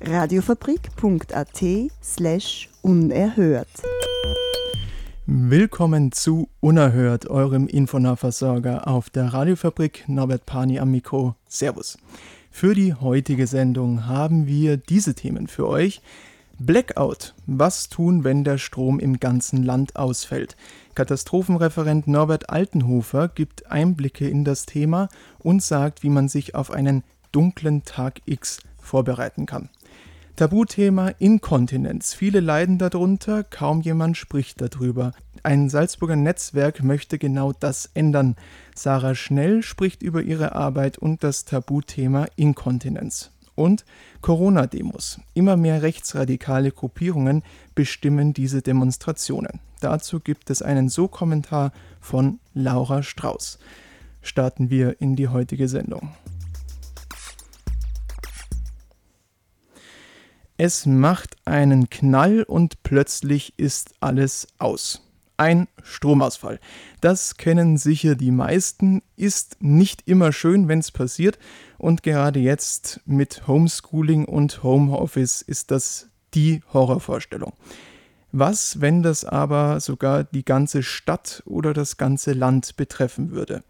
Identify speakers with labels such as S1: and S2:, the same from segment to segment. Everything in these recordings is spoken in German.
S1: Radiofabrik.at slash unerhört.
S2: Willkommen zu Unerhört, eurem Infonahversorger auf der Radiofabrik. Norbert Pani am Mikro. Servus. Für die heutige Sendung haben wir diese Themen für euch. Blackout. Was tun, wenn der Strom im ganzen Land ausfällt? Katastrophenreferent Norbert Altenhofer gibt Einblicke in das Thema und sagt, wie man sich auf einen dunklen Tag X vorbereiten kann. Tabuthema Inkontinenz. Viele leiden darunter, kaum jemand spricht darüber. Ein Salzburger Netzwerk möchte genau das ändern. Sarah Schnell spricht über ihre Arbeit und das Tabuthema Inkontinenz und Corona-Demos. Immer mehr rechtsradikale Gruppierungen bestimmen diese Demonstrationen. Dazu gibt es einen So-Kommentar von Laura Strauß. Starten wir in die heutige Sendung. Es macht einen Knall und plötzlich ist alles aus ein Stromausfall. Das kennen sicher die meisten, ist nicht immer schön, wenn es passiert und gerade jetzt mit Homeschooling und Homeoffice ist das die Horrorvorstellung. Was, wenn das aber sogar die ganze Stadt oder das ganze Land betreffen würde?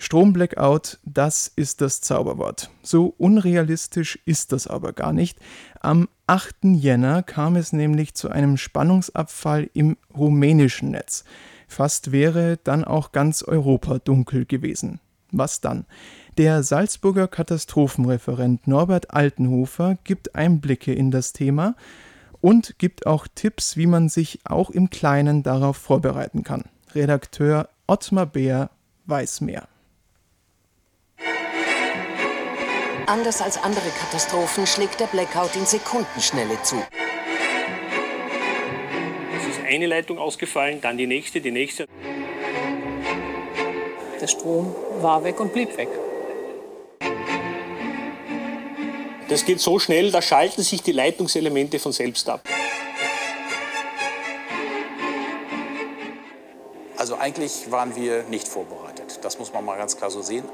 S2: Stromblackout, das ist das Zauberwort. So unrealistisch ist das aber gar nicht. Am 8. Jänner kam es nämlich zu einem Spannungsabfall im rumänischen Netz. Fast wäre dann auch ganz Europa dunkel gewesen. Was dann? Der Salzburger Katastrophenreferent Norbert Altenhofer gibt Einblicke in das Thema und gibt auch Tipps, wie man sich auch im Kleinen darauf vorbereiten kann. Redakteur Ottmar Beer weiß mehr.
S3: Anders als andere Katastrophen schlägt der Blackout in Sekundenschnelle zu.
S4: Es ist eine Leitung ausgefallen, dann die nächste, die nächste.
S5: Der Strom war weg und blieb weg.
S4: Das geht so schnell, da schalten sich die Leitungselemente von selbst ab.
S6: Also eigentlich waren wir nicht vorbereitet. Das muss man mal ganz klar so sehen.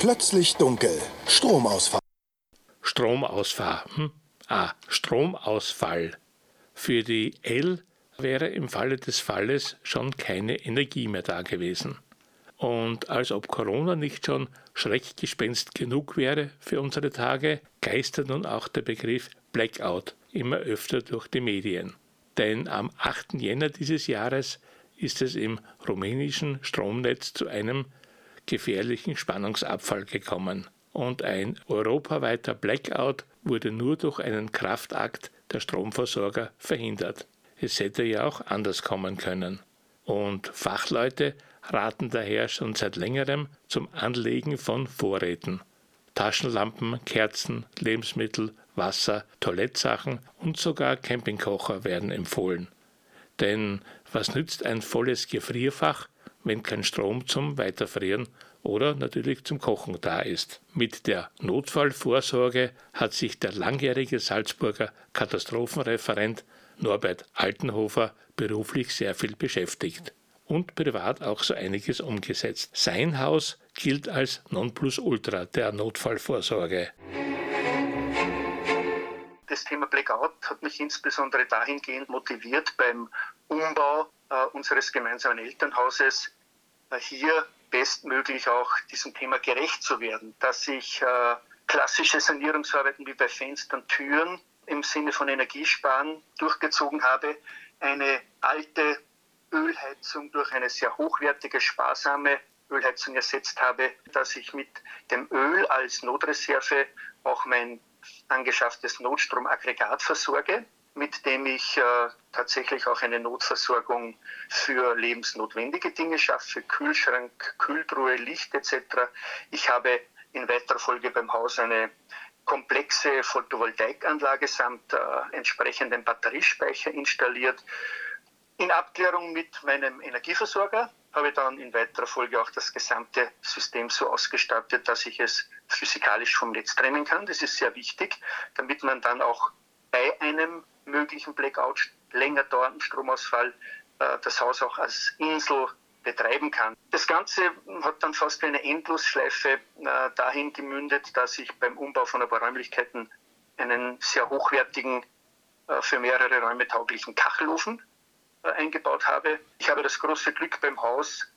S7: Plötzlich dunkel. Stromausfall.
S8: Stromausfall. Hm? Ah, Stromausfall. Für die L wäre im Falle des Falles schon keine Energie mehr da gewesen. Und als ob Corona nicht schon Schreckgespenst genug wäre für unsere Tage, geistert nun auch der Begriff Blackout immer öfter durch die Medien. Denn am 8. Jänner dieses Jahres ist es im rumänischen Stromnetz zu einem gefährlichen Spannungsabfall gekommen und ein europaweiter Blackout wurde nur durch einen Kraftakt der Stromversorger verhindert. Es hätte ja auch anders kommen können. Und Fachleute raten daher schon seit längerem zum Anlegen von Vorräten. Taschenlampen, Kerzen, Lebensmittel, Wasser, Toilettsachen und sogar Campingkocher werden empfohlen. Denn was nützt ein volles Gefrierfach, wenn kein Strom zum Weiterfrieren oder natürlich zum Kochen da ist. Mit der Notfallvorsorge hat sich der langjährige Salzburger Katastrophenreferent Norbert Altenhofer beruflich sehr viel beschäftigt und privat auch so einiges umgesetzt. Sein Haus gilt als Nonplusultra der Notfallvorsorge.
S9: Das Thema Blackout hat mich insbesondere dahingehend motiviert beim Umbau äh, unseres gemeinsamen Elternhauses, hier bestmöglich auch diesem Thema gerecht zu werden, dass ich äh, klassische Sanierungsarbeiten wie bei Fenstern, Türen im Sinne von Energiesparen durchgezogen habe, eine alte Ölheizung durch eine sehr hochwertige, sparsame Ölheizung ersetzt habe, dass ich mit dem Öl als Notreserve auch mein angeschafftes Notstromaggregat versorge mit dem ich äh, tatsächlich auch eine Notversorgung für lebensnotwendige Dinge schaffe, Kühlschrank, Kühltruhe, Licht etc. Ich habe in weiterer Folge beim Haus eine komplexe Photovoltaikanlage samt äh, entsprechendem Batteriespeicher installiert. In Abklärung mit meinem Energieversorger habe ich dann in weiterer Folge auch das gesamte System so ausgestattet, dass ich es physikalisch vom Netz trennen kann. Das ist sehr wichtig, damit man dann auch bei einem möglichen Blackout, länger dauernden Stromausfall, äh, das Haus auch als Insel betreiben kann. Das Ganze hat dann fast eine Endlosschleife äh, dahin gemündet, dass ich beim Umbau von ein paar Räumlichkeiten einen sehr hochwertigen, äh, für mehrere Räume tauglichen Kachelofen äh, eingebaut habe. Ich habe das große Glück beim Haus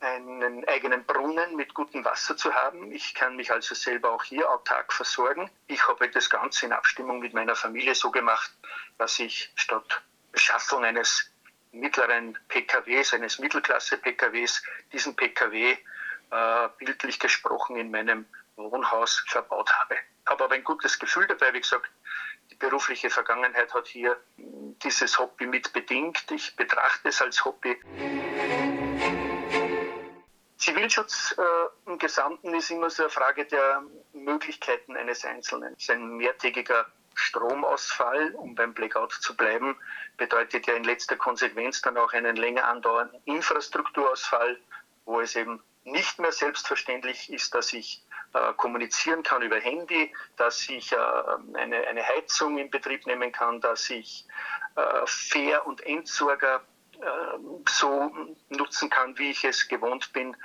S9: einen eigenen Brunnen mit gutem Wasser zu haben. Ich kann mich also selber auch hier autark versorgen. Ich habe das Ganze in Abstimmung mit meiner Familie so gemacht, dass ich statt Beschaffung eines mittleren PKWs, eines Mittelklasse-PKWs, diesen PKW äh, bildlich gesprochen in meinem Wohnhaus verbaut habe. Habe aber ein gutes Gefühl dabei, wie gesagt, die berufliche Vergangenheit hat hier dieses Hobby mit bedingt. Ich betrachte es als Hobby. Zivilschutz äh, im Gesamten ist immer so eine Frage der Möglichkeiten eines Einzelnen. Ein mehrtägiger Stromausfall, um beim Blackout zu bleiben, bedeutet ja in letzter Konsequenz dann auch einen länger andauernden Infrastrukturausfall, wo es eben nicht mehr selbstverständlich ist, dass ich äh, kommunizieren kann über Handy, dass ich äh, eine, eine Heizung in Betrieb nehmen kann, dass ich äh, Fähr- und Entsorger so nutzen kann, wie ich es gewohnt bin.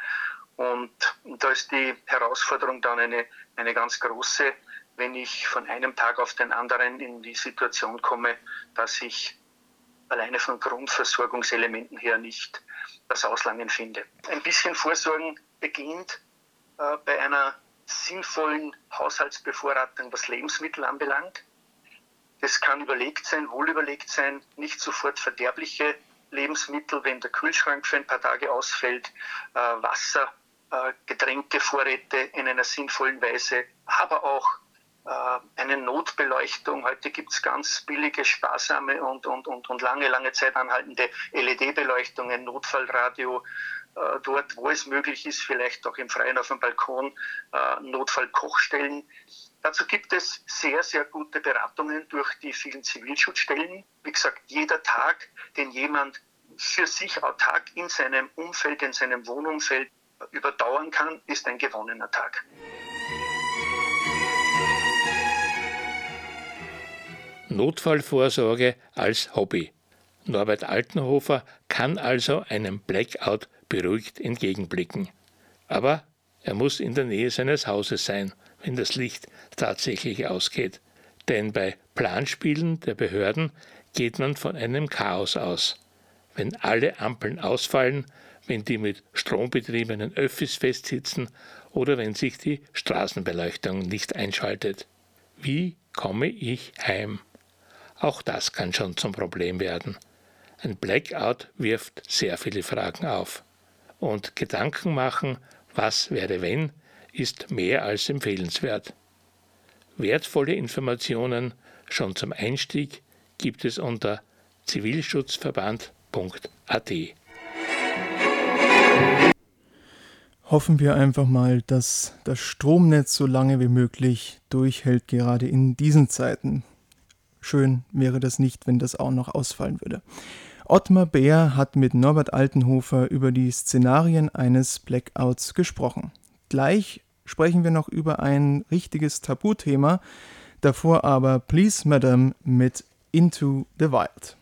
S9: Und da ist die Herausforderung dann eine, eine ganz große, wenn ich von einem Tag auf den anderen in die Situation komme, dass ich alleine von Grundversorgungselementen her nicht das Auslangen finde. Ein bisschen Vorsorgen beginnt äh, bei einer sinnvollen Haushaltsbevorratung, was Lebensmittel anbelangt. Das kann überlegt sein, wohl überlegt sein, nicht sofort verderbliche Lebensmittel, wenn der Kühlschrank für ein paar Tage ausfällt, äh, Wasser, äh, Getränkevorräte in einer sinnvollen Weise, aber auch äh, eine Notbeleuchtung. Heute gibt es ganz billige, sparsame und, und, und, und lange, lange Zeit anhaltende LED-Beleuchtungen, Notfallradio, äh, dort, wo es möglich ist, vielleicht auch im Freien auf dem Balkon, äh, Notfallkochstellen. Dazu gibt es sehr, sehr gute Beratungen durch die vielen Zivilschutzstellen. Wie gesagt, jeder Tag, den jemand für sich autark in seinem Umfeld, in seinem Wohnumfeld überdauern kann, ist ein gewonnener Tag.
S8: Notfallvorsorge als Hobby. Norbert Altenhofer kann also einem Blackout beruhigt entgegenblicken. Aber er muss in der Nähe seines Hauses sein, wenn das Licht tatsächlich ausgeht. Denn bei Planspielen der Behörden geht man von einem Chaos aus. Wenn alle Ampeln ausfallen, wenn die mit Strom betriebenen Öffis festsitzen oder wenn sich die Straßenbeleuchtung nicht einschaltet. Wie komme ich heim? Auch das kann schon zum Problem werden. Ein Blackout wirft sehr viele Fragen auf. Und Gedanken machen, was wäre wenn, ist mehr als empfehlenswert. Wertvolle Informationen schon zum Einstieg gibt es unter zivilschutzverband.at.
S2: Hoffen wir einfach mal, dass das Stromnetz so lange wie möglich durchhält, gerade in diesen Zeiten. Schön wäre das nicht, wenn das auch noch ausfallen würde. Ottmar Bär hat mit Norbert Altenhofer über die Szenarien eines Blackouts gesprochen. Gleich sprechen wir noch über ein richtiges Tabuthema, davor aber Please Madam mit Into the Wild.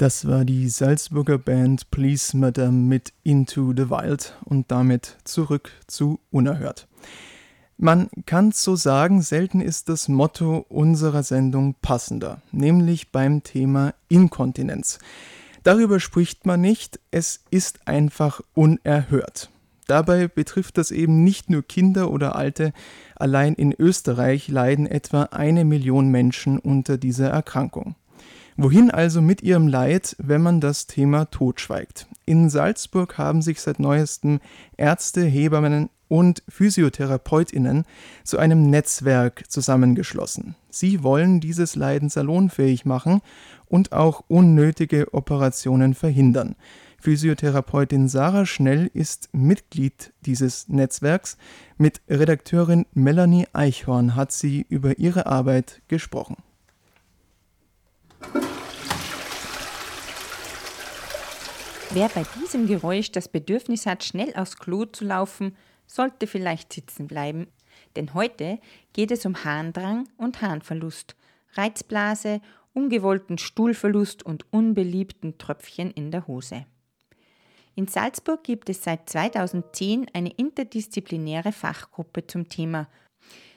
S2: Das war die Salzburger Band Please Madame mit Into the Wild und damit zurück zu Unerhört. Man kann so sagen, selten ist das Motto unserer Sendung passender, nämlich beim Thema Inkontinenz. Darüber spricht man nicht, es ist einfach unerhört. Dabei betrifft das eben nicht nur Kinder oder Alte, allein in Österreich leiden etwa eine Million Menschen unter dieser Erkrankung. Wohin also mit ihrem Leid, wenn man das Thema totschweigt? In Salzburg haben sich seit neuestem Ärzte, Hebammen und Physiotherapeutinnen zu einem Netzwerk zusammengeschlossen. Sie wollen dieses Leiden salonfähig machen und auch unnötige Operationen verhindern. Physiotherapeutin Sarah Schnell ist Mitglied dieses Netzwerks. Mit Redakteurin Melanie Eichhorn hat sie über ihre Arbeit gesprochen.
S10: Wer bei diesem Geräusch das Bedürfnis hat, schnell aufs Klo zu laufen, sollte vielleicht sitzen bleiben. Denn heute geht es um Harndrang und Harnverlust, Reizblase, ungewollten Stuhlverlust und unbeliebten Tröpfchen in der Hose. In Salzburg gibt es seit 2010 eine interdisziplinäre Fachgruppe zum Thema.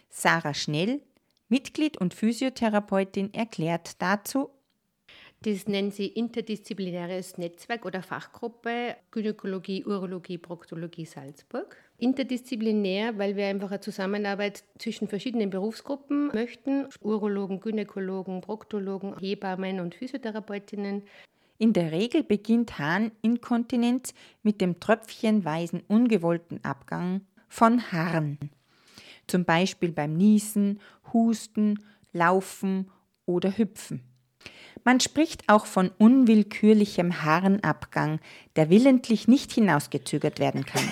S10: Sarah Schnell, Mitglied und Physiotherapeutin, erklärt dazu,
S11: Das nennen sie interdisziplinäres Netzwerk oder Fachgruppe Gynäkologie, Urologie, Proktologie Salzburg. Interdisziplinär, weil wir einfach eine Zusammenarbeit zwischen verschiedenen Berufsgruppen möchten. Urologen, Gynäkologen, Proktologen, Hebammen und Physiotherapeutinnen.
S10: In der Regel beginnt Harninkontinenz mit dem tröpfchenweisen ungewollten Abgang von Harn. Zum Beispiel beim Niesen, Husten, Laufen oder Hüpfen. Man spricht auch von unwillkürlichem Harnabgang, der willentlich nicht hinausgezögert werden kann.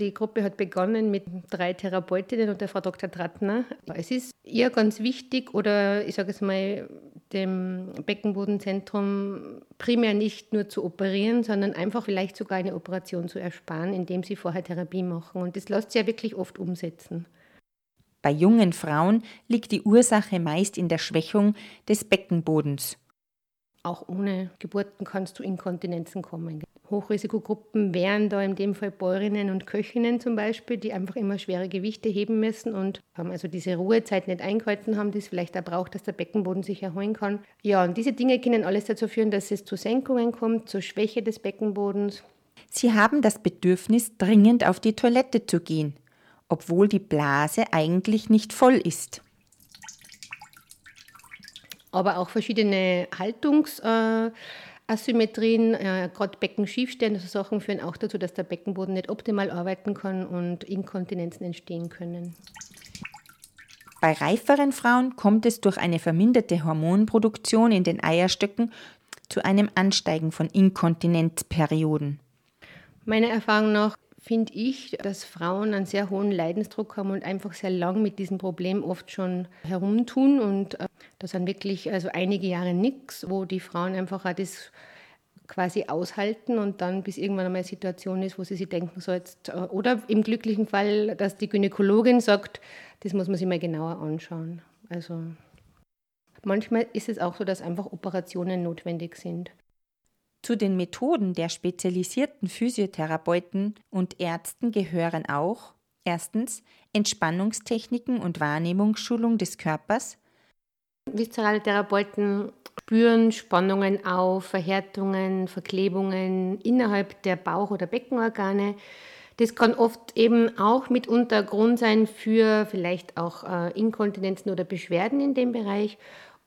S11: Die Gruppe hat begonnen mit drei Therapeutinnen und der Frau Dr. Trattner. Es ist ihr ganz wichtig oder ich sage es mal dem Beckenbodenzentrum primär nicht nur zu operieren, sondern einfach vielleicht sogar eine Operation zu ersparen, indem sie vorher Therapie machen. Und das lässt sich ja wirklich oft umsetzen.
S10: Bei jungen Frauen liegt die Ursache meist in der Schwächung des Beckenbodens.
S11: Auch ohne Geburten kannst du Inkontinenzen kommen. Hochrisikogruppen wären da in dem Fall Bäuerinnen und Köchinnen zum Beispiel, die einfach immer schwere Gewichte heben müssen und haben also diese Ruhezeit nicht eingehalten haben, die es vielleicht auch braucht, dass der Beckenboden sich erholen kann. Ja, und diese Dinge können alles dazu führen, dass es zu Senkungen kommt, zur Schwäche des Beckenbodens.
S10: Sie haben das Bedürfnis, dringend auf die Toilette zu gehen, obwohl die Blase eigentlich nicht voll ist.
S11: Aber auch verschiedene Haltungs- Asymmetrien, äh, gerade Beckenschiefstände, so Sachen führen auch dazu, dass der Beckenboden nicht optimal arbeiten kann und Inkontinenzen entstehen können.
S10: Bei reiferen Frauen kommt es durch eine verminderte Hormonproduktion in den Eierstöcken zu einem Ansteigen von Inkontinenzperioden.
S11: Meiner Erfahrung nach finde ich, dass Frauen einen sehr hohen Leidensdruck haben und einfach sehr lang mit diesem Problem oft schon herumtun. Und äh, das sind wirklich also einige Jahre nichts, wo die Frauen einfach auch das quasi aushalten und dann bis irgendwann einmal eine Situation ist, wo sie sich denken, so äh, oder im glücklichen Fall, dass die Gynäkologin sagt, das muss man sich mal genauer anschauen. Also manchmal ist es auch so, dass einfach Operationen notwendig sind.
S10: Zu den Methoden der spezialisierten Physiotherapeuten und Ärzten gehören auch erstens Entspannungstechniken und Wahrnehmungsschulung des Körpers.
S11: Viszerale Therapeuten spüren Spannungen auf, Verhärtungen, Verklebungen innerhalb der Bauch- oder Beckenorgane. Das kann oft eben auch mitunter Grund sein für vielleicht auch äh, Inkontinenzen oder Beschwerden in dem Bereich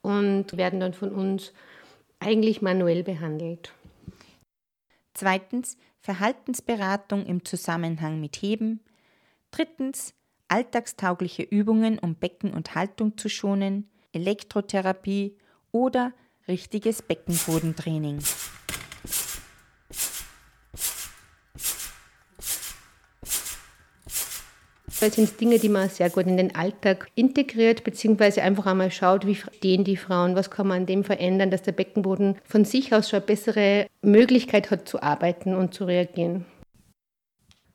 S11: und werden dann von uns eigentlich manuell behandelt.
S10: Zweitens Verhaltensberatung im Zusammenhang mit Heben. Drittens alltagstaugliche Übungen, um Becken und Haltung zu schonen, Elektrotherapie oder richtiges Beckenbodentraining.
S11: Das sind Dinge, die man sehr gut in den Alltag integriert, beziehungsweise einfach einmal schaut, wie stehen die Frauen, was kann man an dem verändern, dass der Beckenboden von sich aus schon eine bessere Möglichkeit hat zu arbeiten und zu reagieren.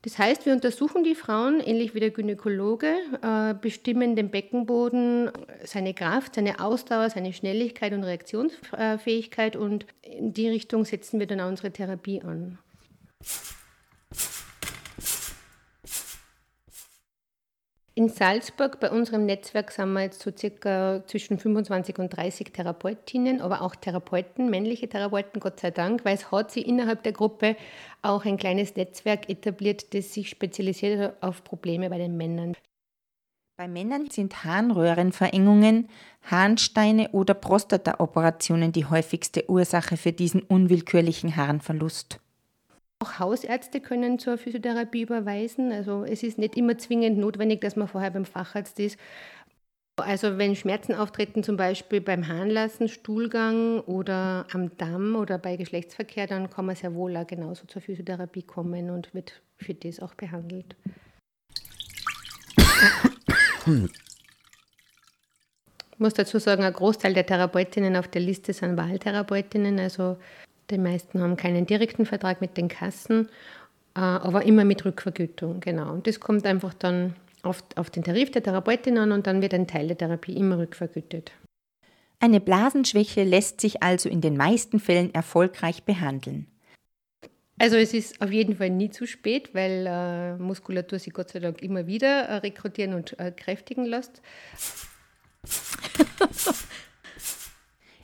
S11: Das heißt, wir untersuchen die Frauen, ähnlich wie der Gynäkologe, äh, bestimmen den Beckenboden, seine Kraft, seine Ausdauer, seine Schnelligkeit und Reaktionsfähigkeit und in die Richtung setzen wir dann auch unsere Therapie an. In Salzburg, bei unserem Netzwerk, sind wir jetzt so circa zwischen 25 und 30 Therapeutinnen, aber auch Therapeuten, männliche Therapeuten, Gott sei Dank, weil es hat sich innerhalb der Gruppe auch ein kleines Netzwerk etabliert, das sich spezialisiert auf Probleme bei den Männern.
S10: Bei Männern sind Harnröhrenverengungen, Harnsteine oder Prostataoperationen die häufigste Ursache für diesen unwillkürlichen Harnverlust.
S11: Auch Hausärzte können zur Physiotherapie überweisen. Also es ist nicht immer zwingend notwendig, dass man vorher beim Facharzt ist. Also wenn Schmerzen auftreten, zum Beispiel beim Harnlassen, Stuhlgang oder am Damm oder bei Geschlechtsverkehr, dann kann man sehr wohl auch genauso zur Physiotherapie kommen und wird für das auch behandelt. Ich muss dazu sagen, ein Großteil der Therapeutinnen auf der Liste sind Wahltherapeutinnen, also die meisten haben keinen direkten Vertrag mit den Kassen, äh, aber immer mit Rückvergütung, genau. Und das kommt einfach dann auf, auf den Tarif der Therapeutin an und dann wird ein Teil der Therapie immer rückvergütet.
S10: Eine Blasenschwäche lässt sich also in den meisten Fällen erfolgreich behandeln.
S11: Also es ist auf jeden Fall nie zu spät, weil äh, Muskulatur sich Gott sei Dank immer wieder äh, rekrutieren und äh, kräftigen lässt.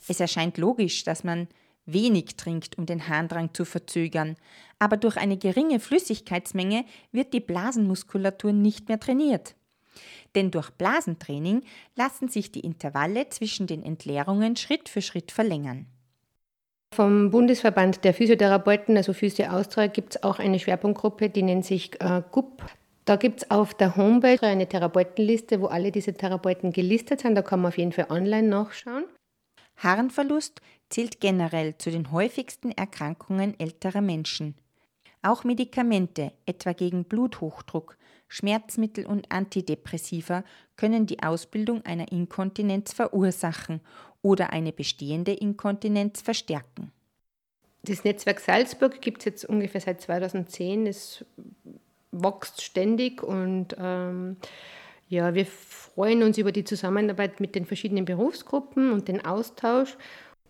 S10: es erscheint logisch, dass man wenig trinkt, um den Harndrang zu verzögern, aber durch eine geringe Flüssigkeitsmenge wird die Blasenmuskulatur nicht mehr trainiert. Denn durch Blasentraining lassen sich die Intervalle zwischen den Entleerungen Schritt für Schritt verlängern.
S11: Vom Bundesverband der Physiotherapeuten, also Physio Austria, gibt es auch eine Schwerpunktgruppe, die nennt sich äh, GUP. Da gibt es auf der Homepage eine Therapeutenliste, wo alle diese Therapeuten gelistet sind. Da kann man auf jeden Fall online nachschauen.
S10: Harnverlust zählt generell zu den häufigsten Erkrankungen älterer Menschen. Auch Medikamente, etwa gegen Bluthochdruck, Schmerzmittel und Antidepressiva, können die Ausbildung einer Inkontinenz verursachen oder eine bestehende Inkontinenz verstärken.
S11: Das Netzwerk Salzburg gibt es jetzt ungefähr seit 2010. Es wächst ständig und ähm, ja, wir freuen uns über die Zusammenarbeit mit den verschiedenen Berufsgruppen und den Austausch.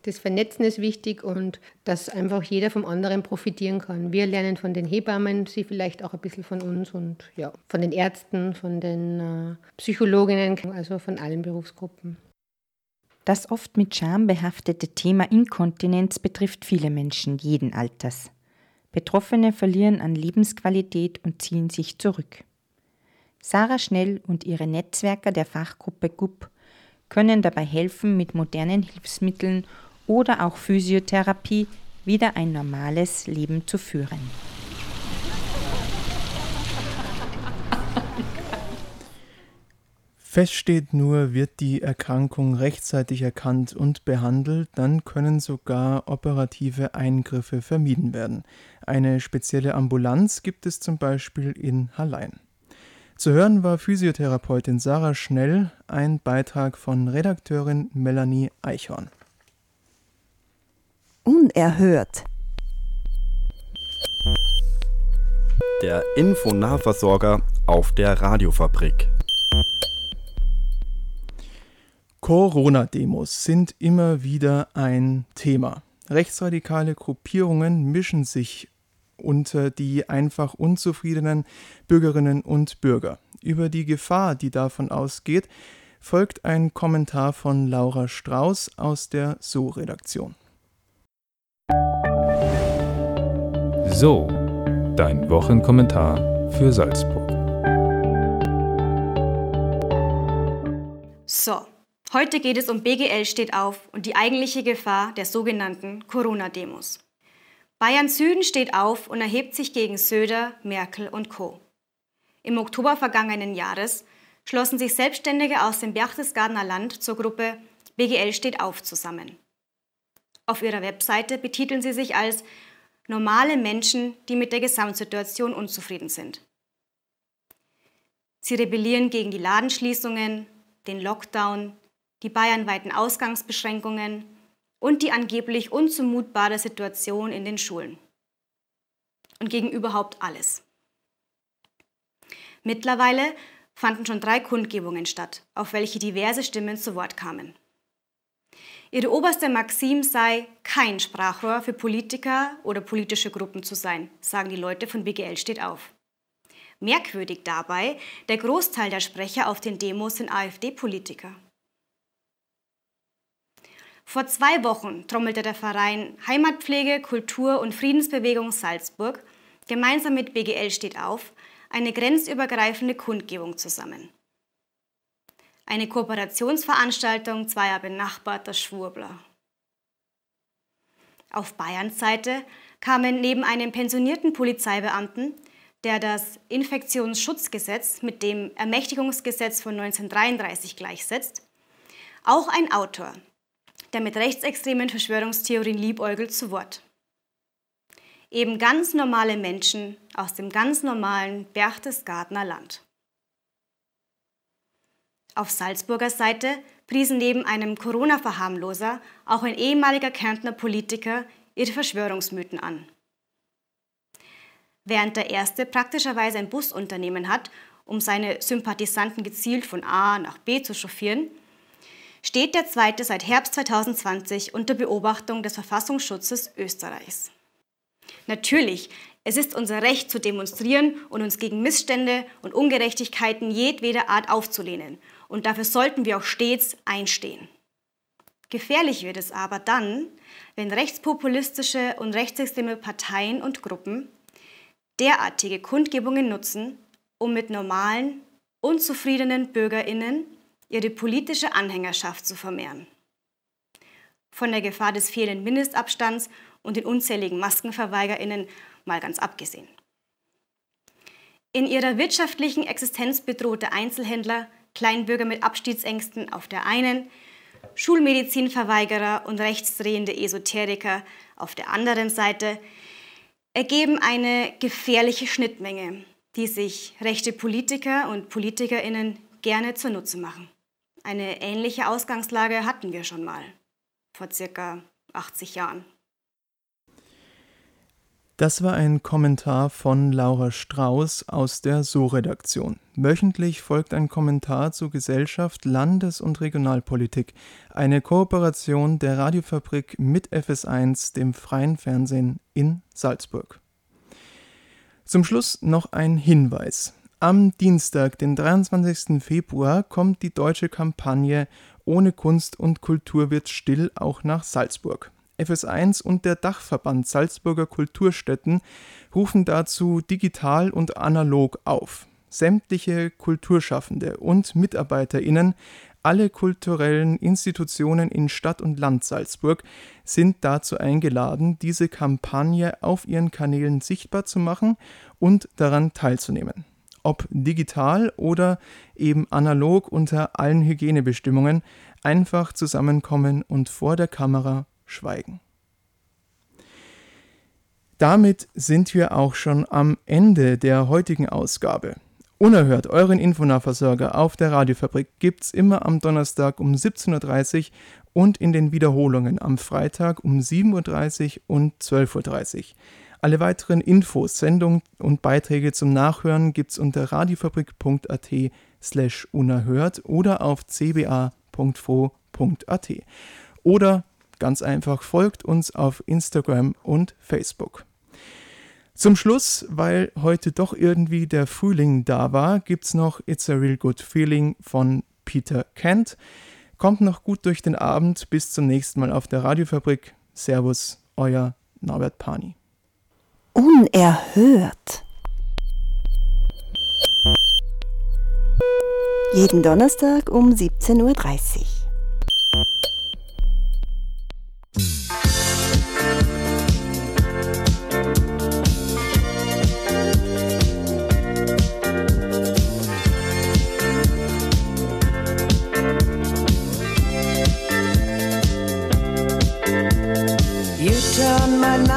S11: Das Vernetzen ist wichtig und dass einfach jeder vom anderen profitieren kann. Wir lernen von den Hebammen, sie vielleicht auch ein bisschen von uns und ja, von den Ärzten, von den äh, Psychologinnen, also von allen Berufsgruppen.
S10: Das oft mit Scham behaftete Thema Inkontinenz betrifft viele Menschen jeden Alters. Betroffene verlieren an Lebensqualität und ziehen sich zurück. Sarah Schnell und ihre Netzwerker der Fachgruppe GUP können dabei helfen, mit modernen Hilfsmitteln oder auch Physiotherapie wieder ein normales Leben zu führen.
S2: Fest steht nur, wird die Erkrankung rechtzeitig erkannt und behandelt, dann können sogar operative Eingriffe vermieden werden. Eine spezielle Ambulanz gibt es zum Beispiel in Hallein. Zu hören war Physiotherapeutin Sarah Schnell, ein Beitrag von Redakteurin Melanie Eichhorn.
S1: Unerhört.
S12: Der Infonahversorger auf der Radiofabrik.
S2: Corona-Demos sind immer wieder ein Thema. Rechtsradikale Gruppierungen mischen sich unter die einfach unzufriedenen Bürgerinnen und Bürger. Über die Gefahr, die davon ausgeht, folgt ein Kommentar von Laura Strauß aus der So-Redaktion.
S13: So, dein Wochenkommentar für Salzburg.
S14: So, Heute geht es um BGL steht auf und die eigentliche Gefahr der sogenannten Corona-Demos. Bayern Süden steht auf und erhebt sich gegen Söder, Merkel und Co. Im Oktober vergangenen Jahres schlossen sich Selbstständige aus dem Berchtesgadener Land zur Gruppe BGL steht auf zusammen. Auf ihrer Webseite betiteln sie sich als normale Menschen, die mit der Gesamtsituation unzufrieden sind. Sie rebellieren gegen die Ladenschließungen, den Lockdown, die bayernweiten Ausgangsbeschränkungen und die angeblich unzumutbare Situation in den Schulen. Und gegen überhaupt alles. Mittlerweile fanden schon drei Kundgebungen statt, auf welche diverse Stimmen zu Wort kamen. Ihre oberste Maxim sei, kein Sprachrohr für Politiker oder politische Gruppen zu sein, sagen die Leute von BGL steht auf. Merkwürdig dabei, der Großteil der Sprecher auf den Demos sind AfD-Politiker. Vor zwei Wochen trommelte der Verein Heimatpflege, Kultur und Friedensbewegung Salzburg gemeinsam mit BGL steht auf eine grenzübergreifende Kundgebung zusammen. Eine Kooperationsveranstaltung zweier benachbarter Schwurbler. Auf Bayerns Seite kamen neben einem pensionierten Polizeibeamten, der das Infektionsschutzgesetz mit dem Ermächtigungsgesetz von 1933 gleichsetzt, auch ein Autor, der mit rechtsextremen Verschwörungstheorien liebäugelt, zu Wort. Eben ganz normale Menschen aus dem ganz normalen Berchtesgadener Land. Auf Salzburger Seite priesen neben einem Corona-Verharmloser auch ein ehemaliger Kärntner Politiker ihre Verschwörungsmythen an. Während der erste praktischerweise ein Busunternehmen hat, um seine Sympathisanten gezielt von A nach B zu chauffieren, steht der zweite seit Herbst 2020 unter Beobachtung des Verfassungsschutzes Österreichs. Natürlich, es ist unser Recht zu demonstrieren und uns gegen Missstände und Ungerechtigkeiten jedweder Art aufzulehnen. Und dafür sollten wir auch stets einstehen. Gefährlich wird es aber dann, wenn rechtspopulistische und rechtsextreme Parteien und Gruppen derartige Kundgebungen nutzen, um mit normalen, unzufriedenen Bürgerinnen ihre politische Anhängerschaft zu vermehren. Von der Gefahr des fehlenden Mindestabstands und den unzähligen Maskenverweigerinnen mal ganz abgesehen. In ihrer wirtschaftlichen Existenz bedrohte Einzelhändler, Kleinbürger mit Abstiegsängsten auf der einen, Schulmedizinverweigerer und rechtsdrehende Esoteriker auf der anderen Seite ergeben eine gefährliche Schnittmenge, die sich rechte Politiker und Politikerinnen gerne zunutze machen. Eine ähnliche Ausgangslage hatten wir schon mal, vor circa 80 Jahren.
S2: Das war ein Kommentar von Laura Strauß aus der So-Redaktion. Wöchentlich folgt ein Kommentar zu Gesellschaft, Landes- und Regionalpolitik, eine Kooperation der Radiofabrik mit FS1, dem freien Fernsehen in Salzburg. Zum Schluss noch ein Hinweis. Am Dienstag, den 23. Februar, kommt die deutsche Kampagne Ohne Kunst und Kultur wird still auch nach Salzburg. FS1 und der Dachverband Salzburger Kulturstätten rufen dazu digital und analog auf. Sämtliche Kulturschaffende und MitarbeiterInnen, alle kulturellen Institutionen in Stadt und Land Salzburg sind dazu eingeladen, diese Kampagne auf ihren Kanälen sichtbar zu machen und daran teilzunehmen. ob digital oder eben analog unter allen Hygienebestimmungen, einfach zusammenkommen und vor der Kamera schweigen. Damit sind wir auch schon am Ende der heutigen Ausgabe. Unerhört, euren Infonahversorger auf der Radiofabrik gibt's immer am Donnerstag um 17.30 Uhr und in den Wiederholungen am Freitag um 7.30 Uhr und 12.30 Uhr. Alle weiteren Infos, Sendungen und Beiträge zum Nachhören gibt's unter radiofabrik.at slash unerhört oder auf cba.fo.at. Oder ganz einfach folgt uns auf Instagram und Facebook. Zum Schluss, weil heute doch irgendwie der Frühling da war, gibt's noch It's a Real Good Feeling von Peter Kent. Kommt noch gut durch den Abend. Bis zum nächsten Mal auf der Radiofabrik. Servus, euer Norbert Pani.
S1: Unerhört. Jeden Donnerstag um 17.30 Uhr.
S15: my life.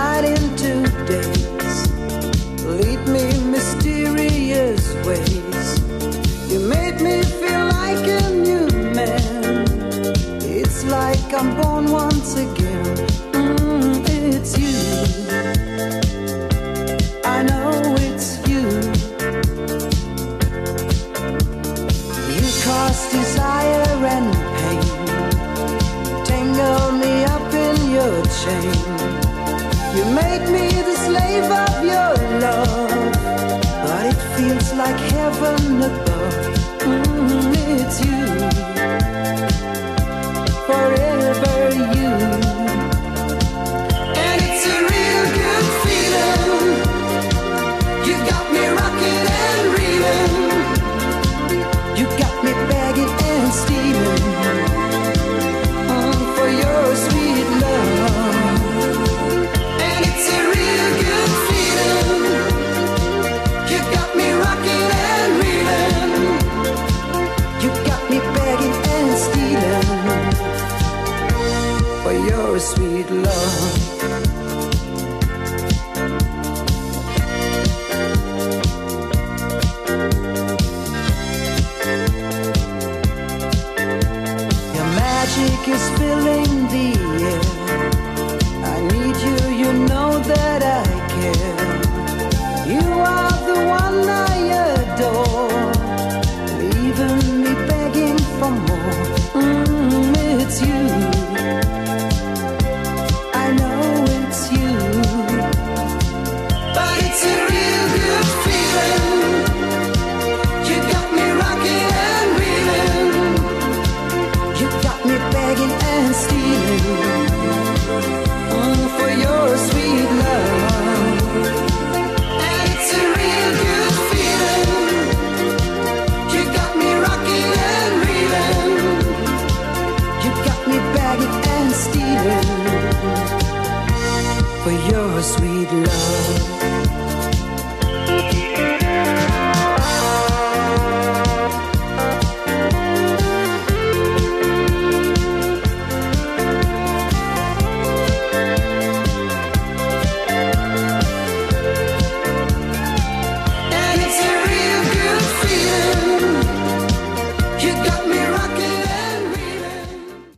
S15: Sweet love.